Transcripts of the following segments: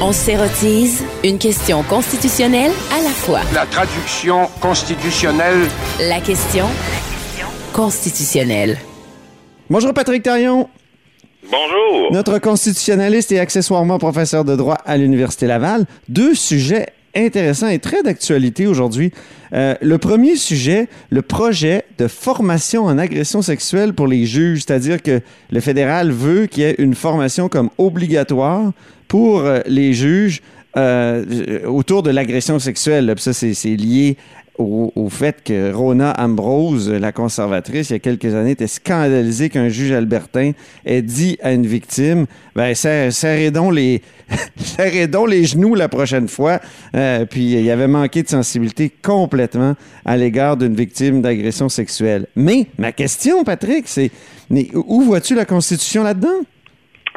On s'érotise une question constitutionnelle à la fois. La traduction constitutionnelle. La question constitutionnelle. Bonjour Patrick Tarion. Bonjour. Notre constitutionnaliste et accessoirement professeur de droit à l'Université Laval. Deux sujets intéressants et très d'actualité aujourd'hui. Euh, le premier sujet, le projet de formation en agression sexuelle pour les juges, c'est-à-dire que le fédéral veut qu'il y ait une formation comme obligatoire pour euh, les juges euh, autour de l'agression sexuelle. Ça, c'est lié au, au fait que Rona Ambrose, la conservatrice, il y a quelques années, était scandalisée qu'un juge albertain ait dit à une victime ben, serrez, serrez donc les, serrez donc les genoux la prochaine fois. Euh, puis il avait manqué de sensibilité complètement à l'égard d'une victime d'agression sexuelle. Mais ma question, Patrick, c'est mais où vois-tu la Constitution là-dedans?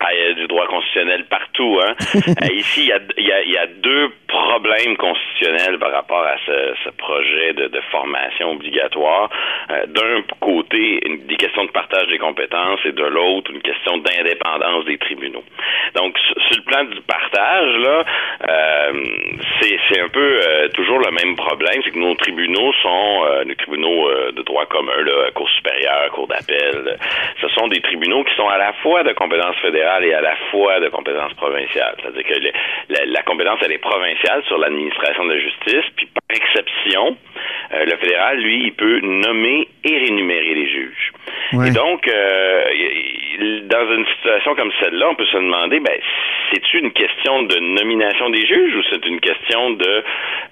A du droit constitutionnel partout. Hein? Euh, ici, il y, a, il, y a, il y a deux problèmes constitutionnels par rapport à ce, ce projet de, de, formation obligatoire. Euh, D'un côté, une, des questions de partage des compétences et de l'autre, une question d'indépendance des tribunaux. Donc, sur, sur, le plan du partage, là, euh, c'est un peu euh, toujours le même problème, c'est que nos tribunaux sont euh, nos tribunaux euh, de droit commun, là, Cour supérieure, Cour d'appel, ce sont des tribunaux qui sont à la fois de compétences fédérales et à la fois de compétences provinciales. C'est-à-dire que le, la, la, compétence, elle est provinciale sur l'administration de la justice, puis par exception, euh, le fédéral, lui, il peut nommer et rémunérer les juges. Ouais. Et donc, euh, dans une situation comme celle-là, on peut se demander, ben, c'est-tu une question de nomination des juges ou c'est une question de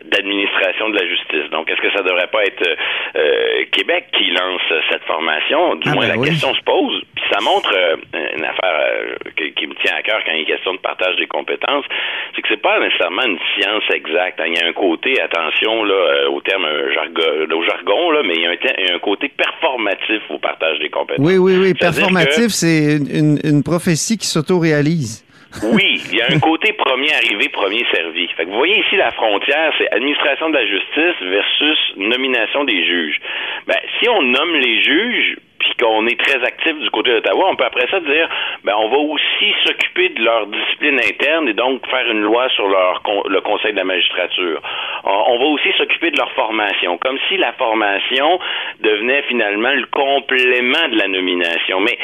d'administration de la justice? Donc, est-ce que ça devrait pas être euh, Québec qui lance cette formation? Du ah, moins, ben la oui. question se pose. Puis ça montre euh, une affaire euh, qui, qui, me tient à cœur quand il est question de partage des compétences, c'est que c'est pas nécessairement une science exacte. Hein. Il y a un côté, attention là, euh, au terme jargon, au jargon là, mais il y, a un, il y, a un, côté performatif au partage des compétences. Oui, oui, oui. Performatif, c'est une, une, prophétie qui s'auto-réalise. Oui, il y a un côté premier arrivé, premier servi. Fait que vous voyez ici la frontière, c'est administration de la justice versus nomination des juges. Ben, si on nomme les juges, puis qu'on est très actif du côté d'Ottawa, on peut après ça dire, ben on va aussi s'occuper de leur discipline interne et donc faire une loi sur leur le Conseil de la magistrature. On va aussi s'occuper de leur formation, comme si la formation devenait finalement le complément de la nomination. Mais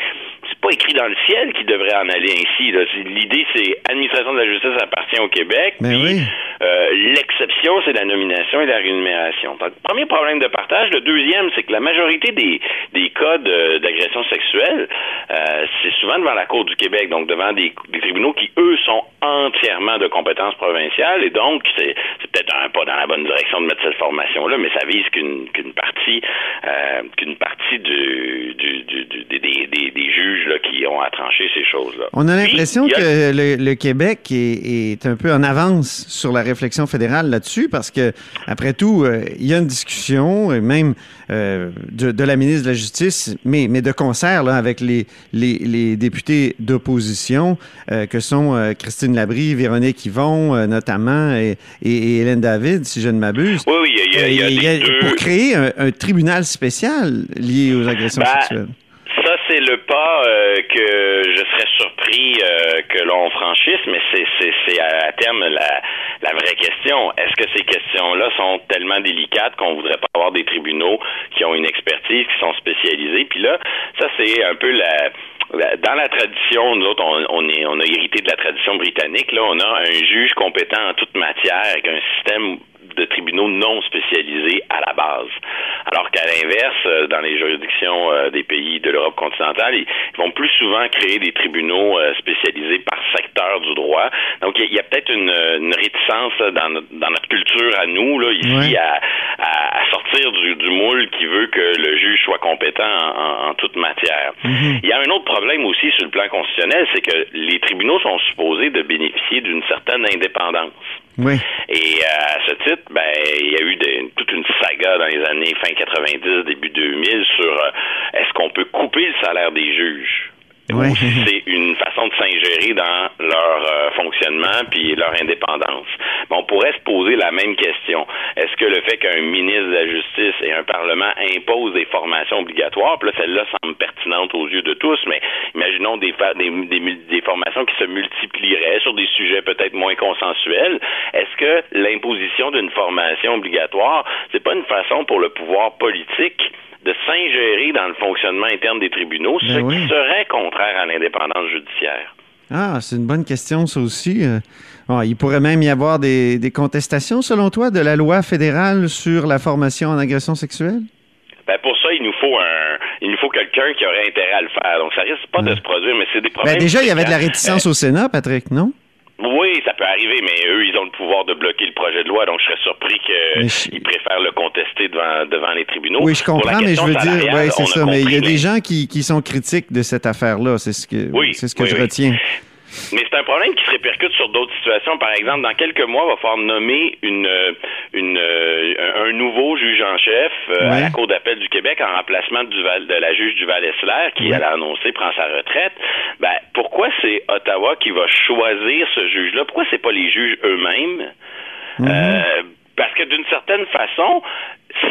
pas écrit dans le ciel qui devrait en aller ainsi. L'idée, c'est administration de la justice appartient au Québec. Mais puis, oui. euh, l'exception, c'est la nomination et la rémunération. Donc, premier problème de partage. Le deuxième, c'est que la majorité des, des cas d'agression sexuelle, euh, c'est souvent devant la Cour du Québec, donc devant des, des, tribunaux qui, eux, sont entièrement de compétences provinciales. Et donc, c'est peut-être un pas dans la bonne direction de mettre cette formation-là, mais ça vise qu'une qu partie euh, qu'une partie du, du, du, des, des, des juges là, qui ont à trancher ces choses-là. On a l'impression que le, le, Québec est, est, un peu en avance sur la réflexion fédérale là-dessus parce que, après tout, euh, il y a une discussion, et même euh, de, de, la ministre de la Justice, mais, mais de concert là, avec les, les, les députés d'opposition que sont Christine Labrie, Véronique Yvon, notamment, et, et, et, Hélène David, si je ne m'abuse. Oui, oui, il y a, il y a, il y a deux... Pour créer un, un, tribunal spécial lié aux agressions bah, sexuelles. Ça, c'est le pas euh, que je serais surpris euh, que l'on franchisse, mais c'est à, à terme la, la vraie question. Est-ce que ces questions-là sont tellement délicates qu'on voudrait pas avoir des tribunaux qui ont une expertise, qui sont spécialisés? Puis là, ça, c'est un peu la dans la tradition, nous autres, on, on, est, on a hérité de la tradition britannique. Là, on a un juge compétent en toute matière avec un système de tribunaux non spécialisés à la base. Alors qu'à l'inverse, dans les juridictions euh, des pays de l'Europe continentale, ils vont plus souvent créer des tribunaux euh, spécialisés par secteur du droit. Donc, il y a, peut-être une, une, réticence dans notre, dans notre, culture à nous, là, ici, ouais. à, sortir du, du, moule qui veut que le juge soit compétent en, en, en toute matière. Mm -hmm. Il y a un autre problème aussi sur le plan constitutionnel, c'est que les tribunaux sont supposés de bénéficier d'une certaine indépendance. Oui. Et euh, à ce titre, ben, il y a eu de, toute une saga dans les années fin 90, début 2000 sur euh, est-ce qu'on peut couper le salaire des juges? Oui. c'est une façon de s'ingérer dans leur euh, fonctionnement puis leur indépendance. Mais on pourrait se poser la même question. Est-ce que le fait qu'un ministre de la Justice et un Parlement imposent des formations obligatoires, puis là, celle-là semble pertinente aux yeux de tous, mais imaginons des, des, des formations qui se multiplieraient sur des sujets peut-être moins consensuels. Est-ce que l'imposition d'une formation obligatoire, c'est pas une façon pour le pouvoir politique de s'ingérer dans le fonctionnement interne des tribunaux, ben ce qui serait contraire à l'indépendance judiciaire. Ah, c'est une bonne question, ça aussi. Euh. il pourrait même y avoir des, contestations, selon toi, de la loi fédérale sur la formation en agression sexuelle? Ben pour ça, il nous faut un, il nous faut quelqu'un qui aurait intérêt à le faire. Donc, ça risque pas de se produire, mais c'est des ben, problèmes. déjà, il y avait de la réticence au Sénat, Patrick, non? Oui, ça peut arriver, mais eux, ils ont le pouvoir de bloquer le projet de loi, donc je serais surpris qu'ils préfèrent le contester devant, devant les tribunaux. Oui, je comprends, mais je veux dire, oui, c'est ça, mais il y a des gens qui, qui sont critiques de cette affaire-là, c'est ce que, c'est ce que je retiens. Mais c'est un problème qui se répercute sur d'autres situations. Par exemple, dans quelques mois, il va falloir nommer une, une, un nouveau juge en chef euh, à la Cour d'appel du Québec en remplacement du Val, de la juge du Val-Essler qui, elle a annoncé, prend sa retraite. Ben, pourquoi c'est Ottawa qui va choisir ce juge-là? Pourquoi c'est pas les juges eux-mêmes? Mhm. Euh, parce que d'une certaine façon,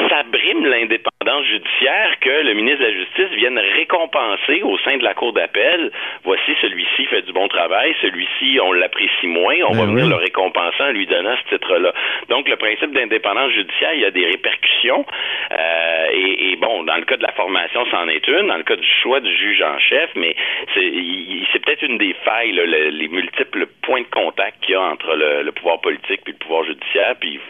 ça brime l'indépendance judiciaire que le ministre de la Justice vienne récompenser au sein de la Cour d'appel. Voici, celui-ci fait du bon travail, celui-ci, on l'apprécie moins, on va ben venir le récompenser en lui donnant ce titre-là. Donc, le principe d'indépendance judiciaire, il y a des répercussions. Euh, et, bon, dans le cas de la formation, c'en est une. Dans le cas du choix du juge en chef, mais c'est peut-être une des failles, les multiples points de contact qu'il y a entre le, le pouvoir politique puis le pouvoir judiciaire. Puis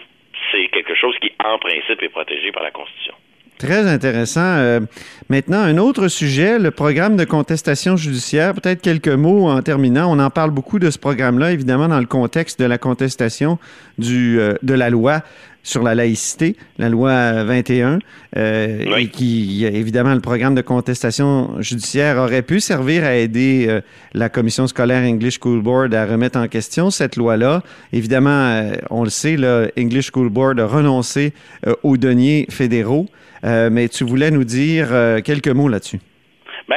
c'est quelque chose qui, en principe, est protégé par la Constitution. Très intéressant. Euh, maintenant, un autre sujet, le programme de contestation judiciaire. Peut-être quelques mots en terminant. On en parle beaucoup de ce programme-là, évidemment, dans le contexte de la contestation euh, de la loi sur la laïcité, la loi 21, euh, et qui, évidemment, le programme de contestation judiciaire aurait pu servir à aider euh, la commission scolaire English School Board à remettre en question cette loi-là. Évidemment, euh, on le sait, le English School Board a renoncé aux deniers fédéraux, mais tu voulais nous dire quelques mots là-dessus. Ben,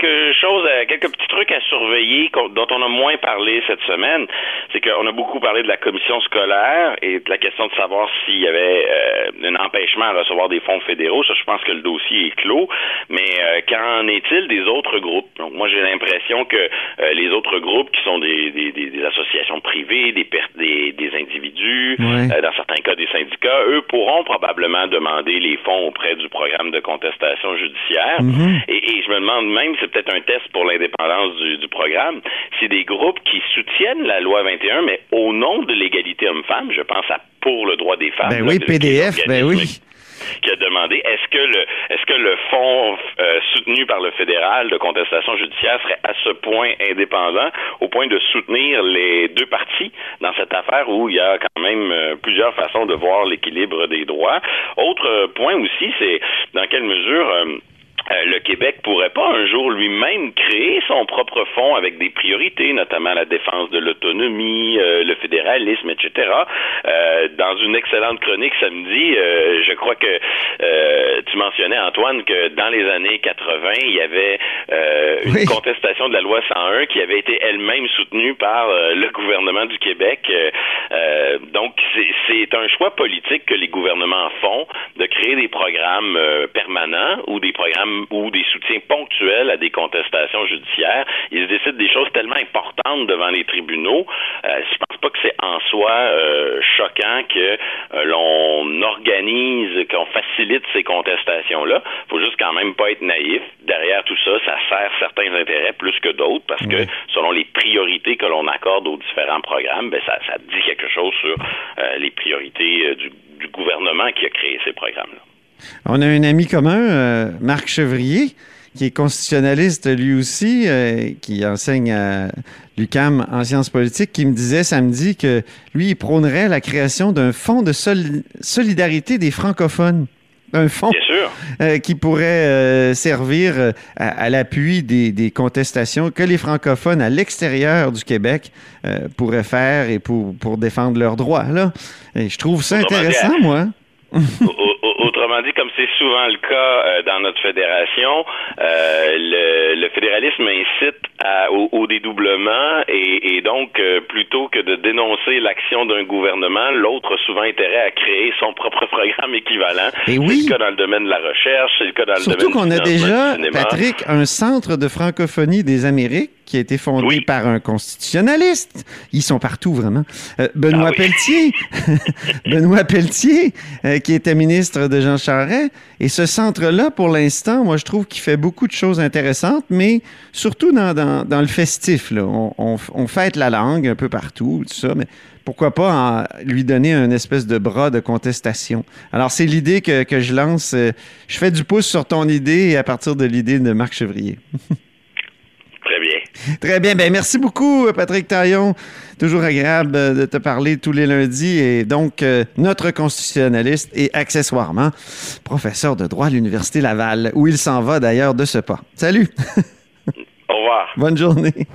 quelque chose, euh, quelques petits trucs à surveiller dont on a moins parlé cette semaine, c'est qu'on a beaucoup parlé de la commission scolaire et de la question de savoir s'il y avait euh, un empêchement à recevoir des fonds fédéraux. Ça, je pense que le dossier est clos. Mais euh, qu'en est-il des autres groupes? Donc, moi, j'ai l'impression que les autres groupes qui sont des, des, des associations privées, des, des, des individus, dans certains cas des syndicats, eux pourront probablement demander les fonds auprès du programme de contestation judiciaire. Mm-hmm. et, et je me demande même c'est peut-être un test pour l'indépendance du, programme, c'est des groupes qui soutiennent la loi 21, mais au nom de l'égalité homme-femme, je pense à Pour le droit des femmes. Ben oui, PDF, ben oui qui a demandé est-ce que le est-ce que le fonds euh, soutenu par le fédéral de contestation judiciaire serait à ce point indépendant au point de soutenir les deux parties dans cette affaire où il y a quand même euh, plusieurs façons de voir l'équilibre des droits? Autre point aussi, c'est dans quelle mesure euh, euh, le Québec pourrait pas un jour lui-même créer son propre fonds avec des priorités, notamment la défense de l'autonomie, euh, le fédéralisme, etc. Euh, dans une excellente chronique samedi, je crois que mentionnais Antoine que dans les années 80, il y avait une contestation de la loi 101 qui avait été elle-même soutenue par le gouvernement du Québec. donc c'est un choix politique que les gouvernements font de créer des programmes permanents ou des programmes ou des soutiens ponctuels à des contestations judiciaires. Ils décident des choses tellement importantes devant les tribunaux. Euh, je pense pas que c'est en soi euh, choquant que euh, l'on organise, qu'on facilite ces contestations-là. Faut juste quand même pas être naïf. Derrière tout ça, ça sert certains intérêts plus que d'autres parce que selon les priorités que l'on accorde aux différents programmes, ben ça, ça dit quelque chose sur les priorités du, du gouvernement qui a créé ces programmes-là. On a un ami commun, euh, Marc Chevrier, qui est constitutionnaliste lui aussi, euh, qui enseigne à l'UCAM en sciences politiques, qui me disait samedi que lui, il prônerait la création d'un fonds de solidarité des francophones. Un fonds euh, qui pourrait servir à, l'appui des, contestations que les francophones à l'extérieur du Québec pourraient faire et pour, pour défendre leurs droits. Là. Et je trouve ça intéressant, moi. Autrement dit, comme c'est souvent le cas euh, dans notre fédération, euh, le, fédéralisme incite au, au, dédoublement et, et donc euh, plutôt que de dénoncer l'action d'un gouvernement, l'autre a souvent intérêt à créer son propre programme équivalent. Et oui. C'est le cas dans le domaine de la recherche, c'est le cas dans Surtout le domaine qu'on a déjà. Patrick, un centre de francophonie des Amériques qui a été fondé Oui. par un constitutionnaliste. Ils sont partout, vraiment. Euh, Benoît Ah oui. Pelletier, Benoît Pelletier, euh, qui était ministre de Jean Charest. Et ce centre-là, pour l'instant, moi, je trouve qu'il fait beaucoup de choses intéressantes, mais surtout dans, dans, dans le festif. Là. On, on, on fête la langue un peu partout, tout ça, mais pourquoi pas en- lui donner un espèce de bras de contestation. Alors, c'est l'idée que, que je lance. Euh, Je fais du pouce sur ton idée et à partir de l'idée de Marc Chevrier. Très bien. Ben, merci beaucoup, Patrick Taillon. Toujours agréable euh, de te parler tous les lundis. Et donc, euh, notre constitutionnaliste et accessoirement professeur de droit à l'Université Laval, où il s'en va d'ailleurs de ce pas. Salut. Au revoir. Bonne journée.